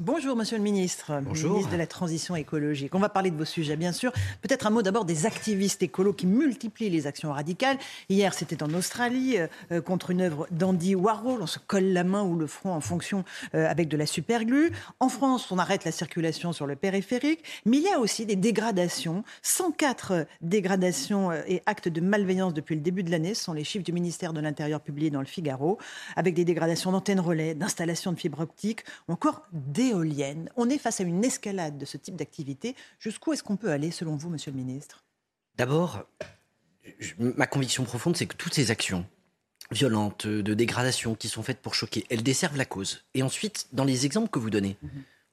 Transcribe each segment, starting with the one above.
Bonjour Monsieur le Ministre, Bonjour. ministre de la Transition écologique. On va parler de vos sujets, bien sûr. Peut-être un mot d'abord des activistes écolos qui multiplient les actions radicales. Hier, c'était en Australie euh, contre une œuvre d'Andy Warhol. On se colle la main ou le front en fonction euh, avec de la superglue. En France, on arrête la circulation sur le périphérique. Mais il y a aussi des dégradations. 104 dégradations euh, et actes de malveillance depuis le début de l'année. Ce sont les chiffres du ministère de l'Intérieur publiés dans le Figaro. Avec des dégradations d'antennes relais, d'installations de fibres optiques ou encore On est face à une escalade de ce type d'activité. Jusqu'où est-ce qu'on peut aller, selon vous, Monsieur le Ministre? D'abord, ma conviction profonde, c'est que toutes ces actions violentes, de dégradation qui sont faites pour choquer, elles desservent la cause. Et ensuite, dans les exemples que vous donnez,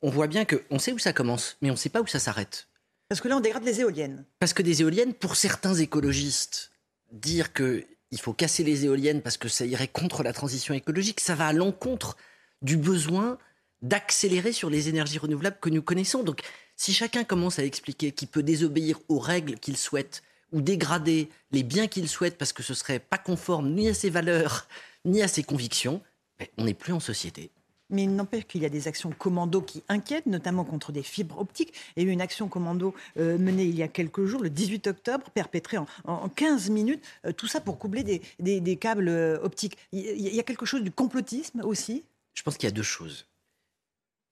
on voit bien qu'on sait où ça commence, mais on ne sait pas où ça s'arrête. Parce que là, on dégrade les éoliennes. Parce que des éoliennes, pour certains écologistes, dire que il faut casser les éoliennes parce que ça irait contre la transition écologique, ça va à l'encontre du besoin d'accélérer sur les énergies renouvelables que nous connaissons. Donc, si chacun commence à expliquer qu'il peut désobéir aux règles qu'il souhaite ou dégrader les biens qu'il souhaite parce que ce serait pas conforme ni à ses valeurs ni à ses convictions, ben, on n'est plus en société. Mais il n'empêche qu'il y a des actions commando qui inquiètent, notamment contre des fibres optiques. Il y a eu une action commando euh, menée il y a quelques jours, le 18 octobre, perpétrée en, en 15 minutes. Euh, tout ça pour coubler des, des- des câbles euh, optiques. Il y, il y a quelque chose du complotisme aussi? Je pense qu'il y a deux choses.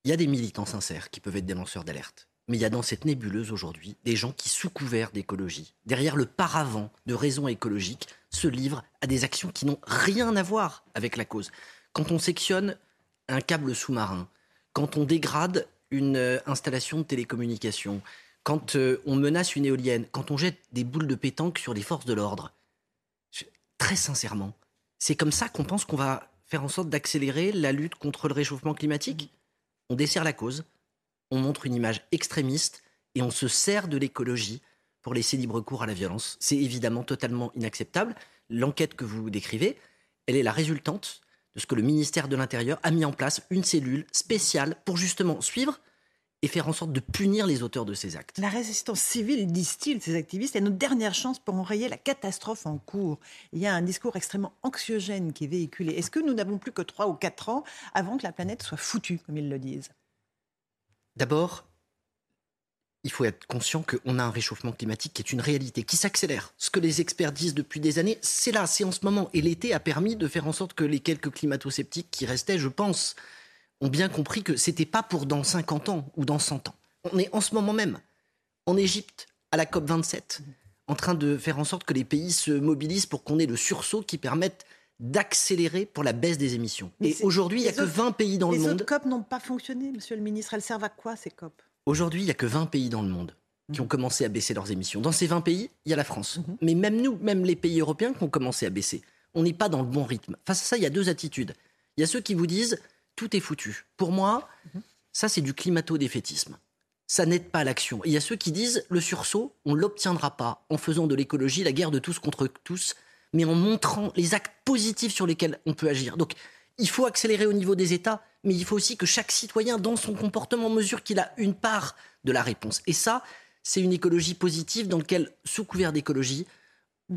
Il y a des militants sincères qui peuvent être des lanceurs d'alerte. Mais il y a dans cette nébuleuse aujourd'hui des gens qui, sous couvert d'écologie, derrière le paravent de raisons écologiques, se livrent à des actions qui n'ont rien à voir avec la cause. Quand on sectionne un câble sous-marin, quand on dégrade une euh, installation de télécommunication, quand euh, on menace une éolienne, quand on jette des boules de pétanque sur les forces de l'ordre, très sincèrement, c'est comme ça qu'on pense qu'on va faire en sorte d'accélérer la lutte contre le réchauffement climatique? On dessert la cause, on montre une image extrémiste et on se sert de l'écologie pour laisser libre cours à la violence. C'est évidemment totalement inacceptable. L'enquête que vous décrivez, elle est la résultante de ce que le ministère de l'Intérieur a mis en place, une cellule spéciale pour justement suivre et faire en sorte de punir les auteurs de ces actes. La résistance civile, disent-ils, ces activistes, est notre dernière chance pour enrayer la catastrophe en cours. Il y a un discours extrêmement anxiogène qui est véhiculé. Est-ce que nous n'avons plus que 3 ou 4 ans avant que la planète soit foutue, comme ils le disent? D'abord, il faut être conscient qu'on a un réchauffement climatique qui est une réalité, qui s'accélère. Ce que les experts disent depuis des années, c'est là, c'est en ce moment. Et l'été a permis de faire en sorte que les quelques climato-sceptiques qui restaient, je pense, ont bien compris que c'était pas pour dans 50 ans ou dans 100 ans. On est en ce moment même, en Égypte, à la COP 27, en train de faire en sorte que les pays se mobilisent pour qu'on ait le sursaut qui permette d'accélérer pour la baisse des émissions. Mais Et aujourd'hui, il n'y a les que autres- 20 pays dans le Les monde. autres COP n'ont pas fonctionné, monsieur le ministre. Elles servent à quoi, ces COP? Aujourd'hui, il n'y a que 20 pays dans le monde qui ont commencé à baisser leurs émissions. Dans ces 20 pays, il y a la France. Mais même nous, même les pays européens qui ont commencé à baisser, on n'est pas dans le bon rythme. Face à ça, il y a deux attitudes. Il y a ceux qui vous disent tout est foutu. Pour moi, ça c'est du climato-défaitisme. Ça n'aide pas l'action. Et il y a ceux qui disent le sursaut, on l'obtiendra pas en faisant de l'écologie la guerre de tous contre tous, mais en montrant les actes positifs sur lesquels on peut agir. Donc, il faut accélérer au niveau des États, mais il faut aussi que chaque citoyen, dans son comportement, mesure qu'il a une part de la réponse. Et ça, c'est une écologie positive dans laquelle, sous couvert d'écologie,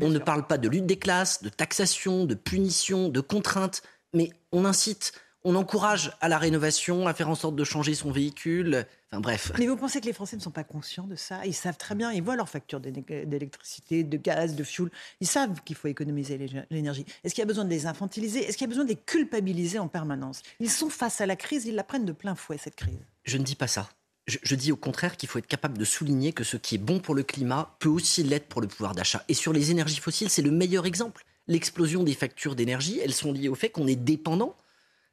on ne parle pas de lutte des classes, de taxation, de punition, de contrainte, mais on incite, on encourage à la rénovation, à faire en sorte de changer son véhicule. Enfin bref. Mais vous pensez que les Français ne sont pas conscients de ça? Ils savent très bien, ils voient leurs factures d'électricité, de gaz, de fuel. Ils savent qu'il faut économiser l'é- l'énergie. Est-ce qu'il y a besoin de les infantiliser? Est-ce qu'il y a besoin de les culpabiliser en permanence? Ils sont face à la crise, ils la prennent de plein fouet, cette crise. Je ne dis pas ça. Je, je dis au contraire qu'il faut être capable de souligner que ce qui est bon pour le climat peut aussi l'être pour le pouvoir d'achat. Et sur les énergies fossiles, c'est le meilleur exemple. L'explosion des factures d'énergie, elles sont liées au fait qu'on est dépendant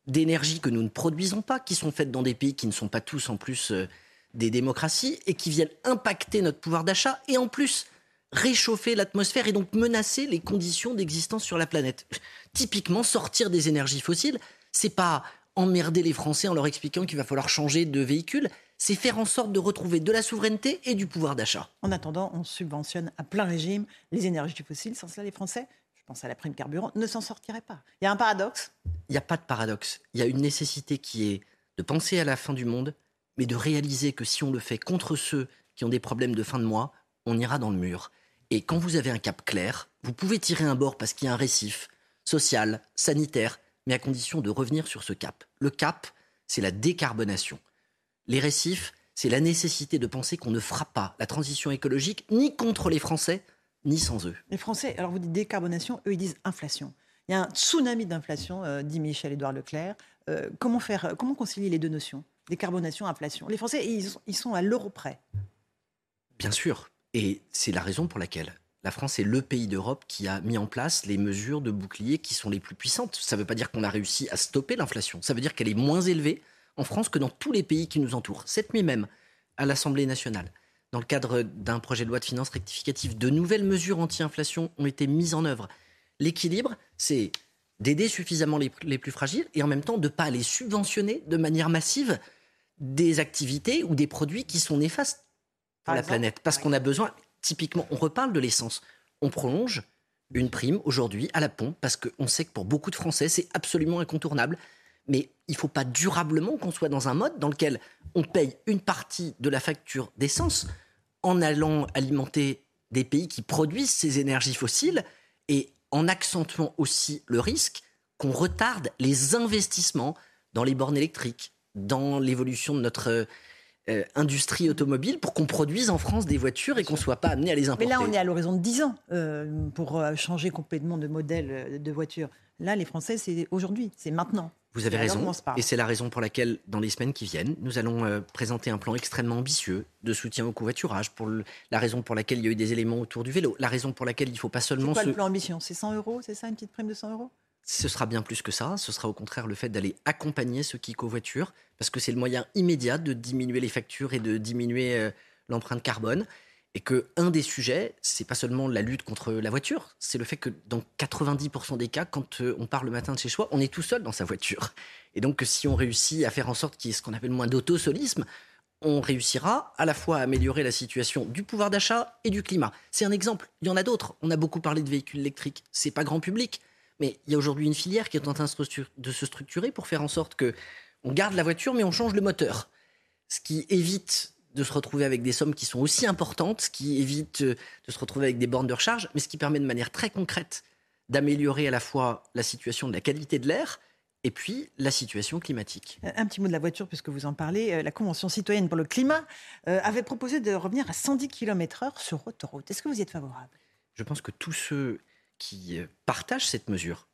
d'énergies que nous ne produisons pas, qui sont faites dans des pays qui ne sont pas tous en plus euh, des démocraties et qui viennent impacter notre pouvoir d'achat et en plus réchauffer l'atmosphère et donc menacer les conditions d'existence sur la planète. Typiquement, sortir des énergies fossiles, c'est pas emmerder les Français en leur expliquant qu'il va falloir changer de véhicule. C'est faire en sorte de retrouver de la souveraineté et du pouvoir d'achat. En attendant, on subventionne à plein régime les énergies fossiles. Sans cela, les Français, pense à la prime carburant, ne s'en sortiraient pas. Il y a un paradoxe Il n'y a pas de paradoxe. Il y a une nécessité qui est de penser à la fin du monde, mais de réaliser que si on le fait contre ceux qui ont des problèmes de fin de mois, on ira dans le mur. Et quand vous avez un cap clair, vous pouvez tirer un bord parce qu'il y a un récif social, sanitaire, mais à condition de revenir sur ce cap. Le cap, c'est la décarbonation. Les récifs, c'est la nécessité de penser qu'on ne fera pas la transition écologique ni contre les Français, ni sans eux. Les Français, alors vous dites décarbonation, eux ils disent inflation. Il y a un tsunami d'inflation, euh, dit Michel-Édouard Leclerc. Euh, comment faire, comment concilier les deux notions Décarbonation, inflation? Les Français, ils sont à l'euro près. Bien sûr. Et c'est la raison pour laquelle la France est le pays d'Europe qui a mis en place les mesures de bouclier qui sont les plus puissantes. Ça ne veut pas dire qu'on a réussi à stopper l'inflation. Ça veut dire qu'elle est moins élevée en France que dans tous les pays qui nous entourent. Cette nuit même, à l'Assemblée nationale, dans le cadre d'un projet de loi de finances rectificative, de nouvelles mesures anti-inflation ont été mises en œuvre. L'équilibre, c'est d'aider suffisamment les, les, plus fragiles et en même temps de ne pas les subventionner de manière massive des activités ou des produits qui sont néfastes pour la planète. Parce qu'on a besoin, typiquement, on reparle de l'essence. On prolonge une prime aujourd'hui à la pompe parce qu'on sait que pour beaucoup de Français, c'est absolument incontournable. Mais il ne faut pas durablement qu'on soit dans un mode dans lequel on paye une partie de la facture d'essence en allant alimenter des pays qui produisent ces énergies fossiles et en accentuant aussi le risque qu'on retarde les investissements dans les bornes électriques, dans l'évolution de notre euh, industrie automobile pour qu'on produise en France des voitures et qu'on ne soit pas amené à les importer. Mais là, on est à l'horizon de 10 ans euh, pour euh, changer complètement de modèle de voiture. Là, les Français, c'est aujourd'hui, c'est maintenant. Vous avez raison, et c'est la raison pour laquelle, dans les semaines qui viennent, nous allons présenter un plan extrêmement ambitieux de soutien au covoiturage, pour la raison pour laquelle il y a eu des éléments autour du vélo, la raison pour laquelle il ne faut pas seulement... C'est quoi le plan ambition C'est 100 euros, c'est ça, une petite prime de 100 euros? Ce sera bien plus que ça. Ce sera au contraire le fait d'aller accompagner ceux qui covoiturent, parce que c'est le moyen immédiat de diminuer les factures et de diminuer euh, l'empreinte carbone. Et que un des sujets, c'est pas seulement la lutte contre la voiture, c'est le fait que dans 90% des cas, quand euh, on part le matin de chez soi, on est tout seul dans sa voiture. Et donc, si on réussit à faire en sorte qu'il y ait ce qu'on appelle moins d'autosolisme, on réussira à la fois à améliorer la situation du pouvoir d'achat et du climat. C'est un exemple. Il y en a d'autres. On a beaucoup parlé de véhicules électriques. C'est pas grand public. Mais il y a aujourd'hui une filière qui est en train de se structurer pour faire en sorte que on garde la voiture, mais on change le moteur. Ce qui évite de se retrouver avec des sommes qui sont aussi importantes, ce qui évite euh, de se retrouver avec des bornes de recharge, mais ce qui permet de manière très concrète d'améliorer à la fois la situation de la qualité de l'air et puis la situation climatique. Un petit mot de la voiture, puisque vous en parlez. Euh, la Convention citoyenne pour le climat euh, avait proposé de revenir à 110 km/h sur autoroute. Est-ce que vous y êtes favorable? Je pense que tous ceux qui euh, partagent cette mesure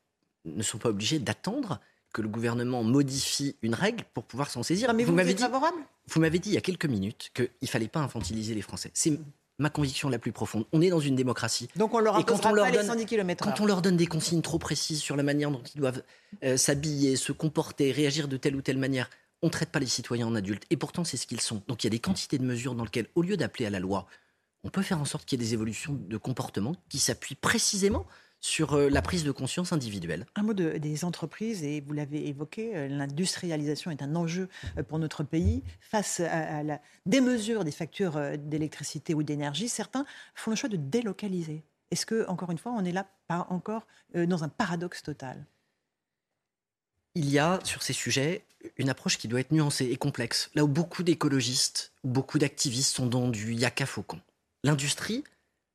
ne sont pas obligés d'attendre que le gouvernement modifie une règle pour pouvoir s'en saisir. mais vous, m'avez dit, favorable Vous m'avez dit il y a quelques minutes qu'il ne fallait pas infantiliser les Français. C'est ma conviction la plus profonde. On est dans une démocratie. Donc on leur, quand on leur donne, 110 km Quand on leur donne des consignes trop précises sur la manière dont ils doivent euh, s'habiller, se comporter, réagir de telle ou telle manière, on ne traite pas les citoyens en adultes. Et pourtant, c'est ce qu'ils sont. Donc il y a des quantités de mesures dans lesquelles, au lieu d'appeler à la loi, on peut faire en sorte qu'il y ait des évolutions de comportement qui s'appuient précisément sur euh, la prise de conscience individuelle. Un mot des entreprises, et vous l'avez évoqué, euh, l'industrialisation est un enjeu euh, pour notre pays. Face à, la démesure des factures d'électricité ou d'énergie, certains font le choix de délocaliser. Est-ce que, encore une fois, on est là pas encore dans un paradoxe total? Il y a sur ces sujets une approche qui doit être nuancée et complexe. Là où beaucoup d'écologistes, beaucoup d'activistes sont dans du yaka faucon. L'industrie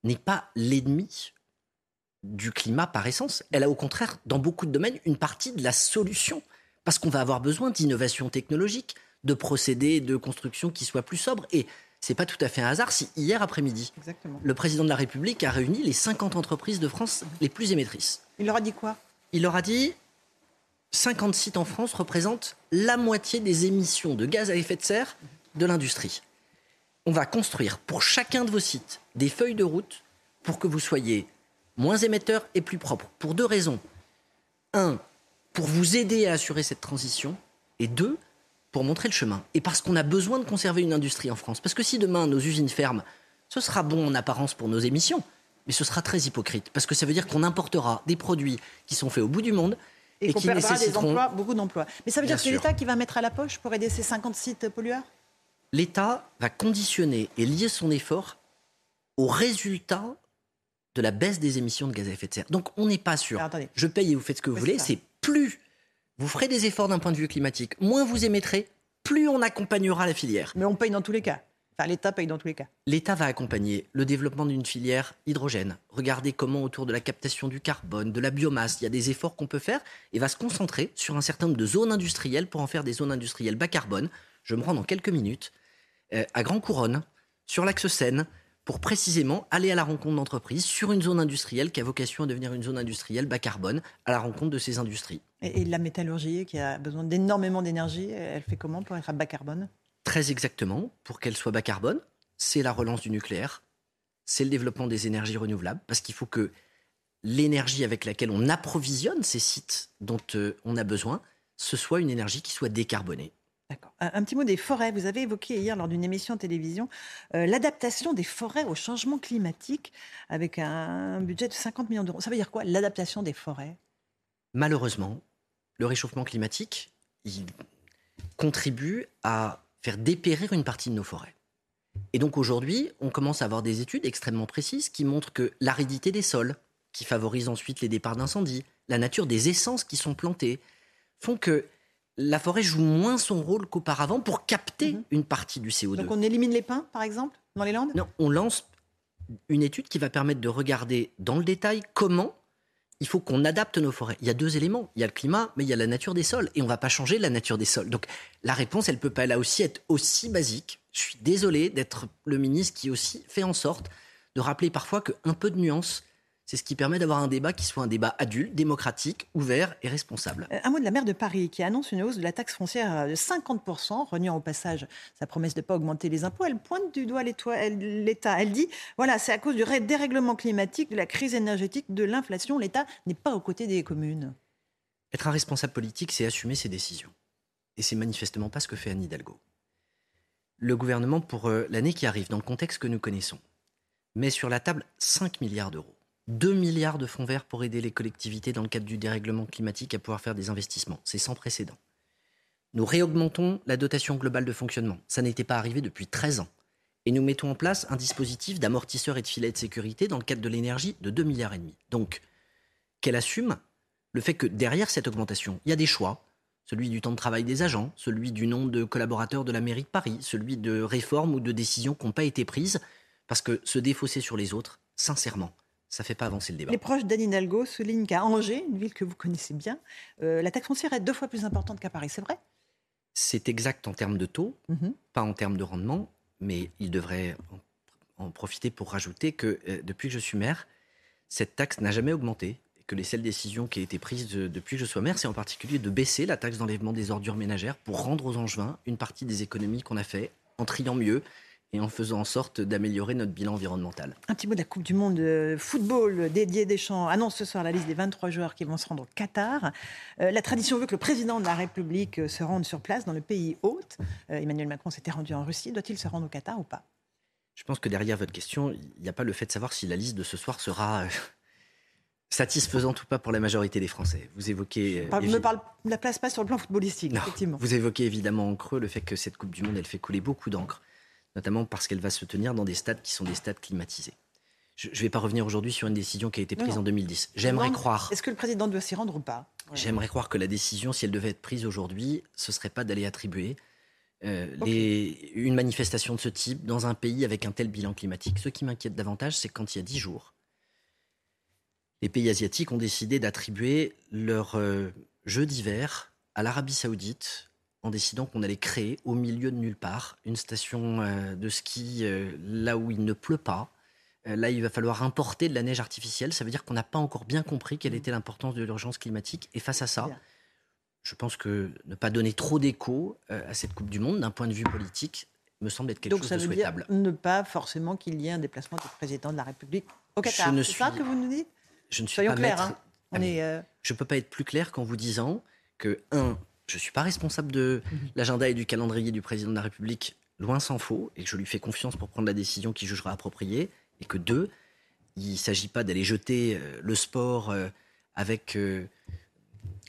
n'est pas l'ennemi du climat par essence. Elle a au contraire, dans beaucoup de domaines, une partie de la solution. Parce qu'on va avoir besoin d'innovation technologique, de procédés de construction qui soient plus sobres. Et c'est pas tout à fait un hasard si hier après-midi, le président de la République a réuni les 50 entreprises de France les plus émettrices. Il leur a dit quoi? Il leur a dit 50 sites en France représentent la moitié des émissions de gaz à effet de serre de l'industrie. On va construire pour chacun de vos sites des feuilles de route pour que vous soyez moins émetteur et plus propre. Pour deux raisons. Un, pour vous aider à assurer cette transition. Et deux, pour montrer le chemin. Et parce qu'on a besoin de conserver une industrie en France. Parce que si demain nos usines ferment, ce sera bon en apparence pour nos émissions, mais ce sera très hypocrite. Parce que ça veut dire qu'on importera des produits qui sont faits au bout du monde Et, Et qu'on qui perdra des nécessiteront- emplois, beaucoup d'emplois. Mais ça veut Bien dire que c'est l'État qui va mettre à la poche pour aider ces 50 sites pollueurs? L'État va conditionner et lier son effort au résultat de la baisse des émissions de gaz à effet de serre. Donc on n'est pas sûr. Alors. Je paye et vous faites ce que vous voulez. C'est plus vous ferez des efforts d'un point de vue climatique, moins vous émettrez, plus on accompagnera la filière. Mais on paye dans tous les cas. Enfin, l'État paye dans tous les cas. L'État va accompagner le développement d'une filière hydrogène. Regardez comment autour de la captation du carbone, de la biomasse, il y a des efforts qu'on peut faire et va se concentrer sur un certain nombre de zones industrielles pour en faire des zones industrielles bas carbone. Je me rends dans quelques minutes euh, à Grand Couronne, sur l'axe Seine, pour précisément aller à la rencontre d'entreprises sur une zone industrielle qui a vocation à devenir une zone industrielle bas carbone, à la rencontre de ces industries. Et, et la métallurgie, qui a besoin d'énormément d'énergie, elle fait comment pour être à bas carbone? Très exactement, pour qu'elle soit bas carbone, c'est la relance du nucléaire, c'est le développement des énergies renouvelables, parce qu'il faut que l'énergie avec laquelle on approvisionne ces sites dont euh, on a besoin, ce soit une énergie qui soit décarbonée. Un, petit mot des forêts. Vous avez évoqué hier lors d'une émission de télévision euh, l'adaptation des forêts au changement climatique avec un budget de 50 millions d'euros. Ça veut dire quoi l'adaptation des forêts? Malheureusement, le réchauffement climatique, contribue à faire dépérir une partie de nos forêts. Et donc aujourd'hui, on commence à avoir des études extrêmement précises qui montrent que l'aridité des sols, qui favorise ensuite les départs d'incendie, la nature des essences qui sont plantées, font que la forêt joue moins son rôle qu'auparavant pour capter Mhm. une partie du CO2. Donc on élimine les pins, par exemple, dans les Landes? Non, on lance une étude qui va permettre de regarder dans le détail comment il faut qu'on adapte nos forêts. Il y a deux éléments. Il y a le climat, mais il y a la nature des sols. Et on ne va pas changer la nature des sols. Donc la réponse, elle peut pas là aussi être aussi basique. Je suis désolé d'être le ministre qui aussi fait en sorte de rappeler parfois qu'un peu de nuance, c'est ce qui permet d'avoir un débat qui soit un débat adulte, démocratique, ouvert et responsable. Euh, Un mot de la maire de Paris qui annonce une hausse de la taxe foncière de 50%, reniant au passage sa promesse de ne pas augmenter les impôts. Elle pointe du doigt l'État. Elle dit voilà, c'est à cause du dérèglement climatique, de la crise énergétique, de l'inflation. L'État n'est pas aux côtés des communes. Être un responsable politique, c'est assumer ses décisions. Et c'est manifestement pas ce que fait Anne Hidalgo. Le gouvernement, pour euh, l'année qui arrive, dans le contexte que nous connaissons, met sur la table 5 milliards d'euros. 2 milliards de fonds verts pour aider les collectivités dans le cadre du dérèglement climatique à pouvoir faire des investissements. C'est sans précédent. Nous réaugmentons la dotation globale de fonctionnement. Ça n'était pas arrivé depuis 13 ans. Et nous mettons en place un dispositif d'amortisseur et de filet de sécurité dans le cadre de l'énergie de 2 milliards et demi. Donc, qu'elle assume le fait que derrière cette augmentation, il y a des choix, celui du temps de travail des agents, celui du nombre de collaborateurs de la mairie de Paris, celui de réformes ou de décisions qui n'ont pas été prises, parce que se défausser sur les autres, sincèrement, ça ne fait pas avancer le débat. Les proches d'Anne Hidalgo soulignent qu'à Angers, une ville que vous connaissez bien, euh, la taxe foncière est deux fois plus importante qu'à Paris. C'est vrai? C'est exact en termes de taux, Mhm. pas en termes de rendement, mais il devrait en, en profiter pour rajouter que euh, depuis que je suis maire, cette taxe n'a jamais augmenté. Et que les seules décisions qui ont été prises de- depuis que je sois maire, c'est en particulier de baisser la taxe d'enlèvement des ordures ménagères pour rendre aux Angevins une partie des économies qu'on a fait en triant mieux et en faisant en sorte d'améliorer notre bilan environnemental. Un petit mot de la Coupe du Monde de football. Didier Deschamps annonce ce soir la liste des 23 joueurs qui vont se rendre au Qatar. Euh, la tradition veut que le président de la République euh, se rende sur place dans le pays hôte. Euh, Emmanuel Macron s'était rendu en Russie. Doit-il se rendre au Qatar ou pas? Je pense que derrière votre question, il n'y a pas le fait de savoir si la liste de ce soir sera satisfaisante ou pas pour la majorité des Français. Vous évoquez... Parle- évi- parle, ne place pas sur le plan footballistique, Non. effectivement. Vous évoquez évidemment en creux le fait que cette Coupe du Monde, elle fait couler beaucoup d'encre, notamment parce qu'elle va se tenir dans des stades qui sont des stades climatisés. Je ne vais pas revenir aujourd'hui sur une décision qui a été prise non. en 2010. J'aimerais croire, Est-ce que le président doit s'y rendre ou pas? J'aimerais croire que la décision, si elle devait être prise aujourd'hui, ce serait pas d'aller attribuer euh, les- une manifestation de ce type dans un pays avec un tel bilan climatique. Ce qui m'inquiète davantage, c'est quand il y a dix jours, les pays asiatiques ont décidé d'attribuer leur euh, jeu d'hiver à l'Arabie saoudite en décidant qu'on allait créer au milieu de nulle part une station euh, de ski euh, là où il ne pleut pas. Euh, là, il va falloir importer de la neige artificielle. Ça veut dire qu'on n'a pas encore bien compris quelle était l'importance de l'urgence climatique. Et face à ça, je pense que ne pas donner trop d'écho à cette Coupe du Monde d'un point de vue politique me semble être quelque Donc chose ça de veut dire souhaitable. ne pas forcément qu'il y ait un déplacement du président de la République au Qatar. Ne C'est ça que vous nous dites? Je ne suis Soyons pas clairs. maître. hein. On Allez. est, euh, je peux pas être plus clair qu'en vous disant que, un, je suis pas responsable de Mhm. l'agenda et du calendrier du président de la République, loin s'en faut, et que je lui fais confiance pour prendre la décision qu'il jugera appropriée, et que deux, il s'agit pas d'aller jeter euh, le sport euh, avec euh,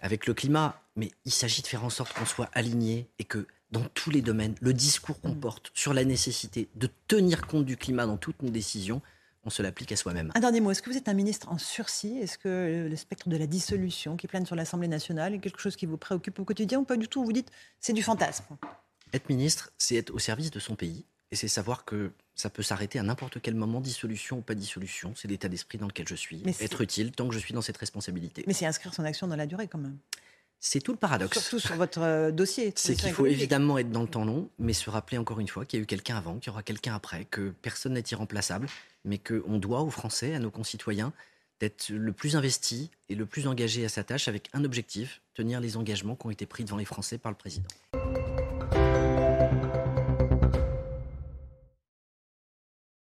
avec le climat, mais il s'agit de faire en sorte qu'on soit aligné et que dans tous les domaines, le discours qu'on porte sur la nécessité de tenir compte du climat dans toutes nos décisions, on se l'applique à soi-même. Un dernier mot, est-ce que vous êtes un ministre en sursis? Est-ce que le spectre de la dissolution qui plane sur l'Assemblée nationale est quelque chose qui vous préoccupe au quotidien ou pas du tout? Vous dites c'est du fantasme. Être ministre, c'est être au service de son pays et c'est savoir que ça peut s'arrêter à n'importe quel moment, dissolution ou pas dissolution. C'est l'état d'esprit dans lequel je suis. être utile tant que je suis dans cette responsabilité. Mais c'est inscrire son action dans la durée quand même. C'est tout le paradoxe. Surtout sur votre euh, dossier. C'est qu'il faut évidemment être dans le temps long, mais se rappeler encore une fois qu'il y a eu quelqu'un avant, qu'il y aura quelqu'un après, que personne n'est irremplaçable, mais qu'on doit aux Français, à nos concitoyens, d'être le plus investi et le plus engagé à sa tâche avec un objectif, tenir les engagements qui ont été pris devant les Français par le président.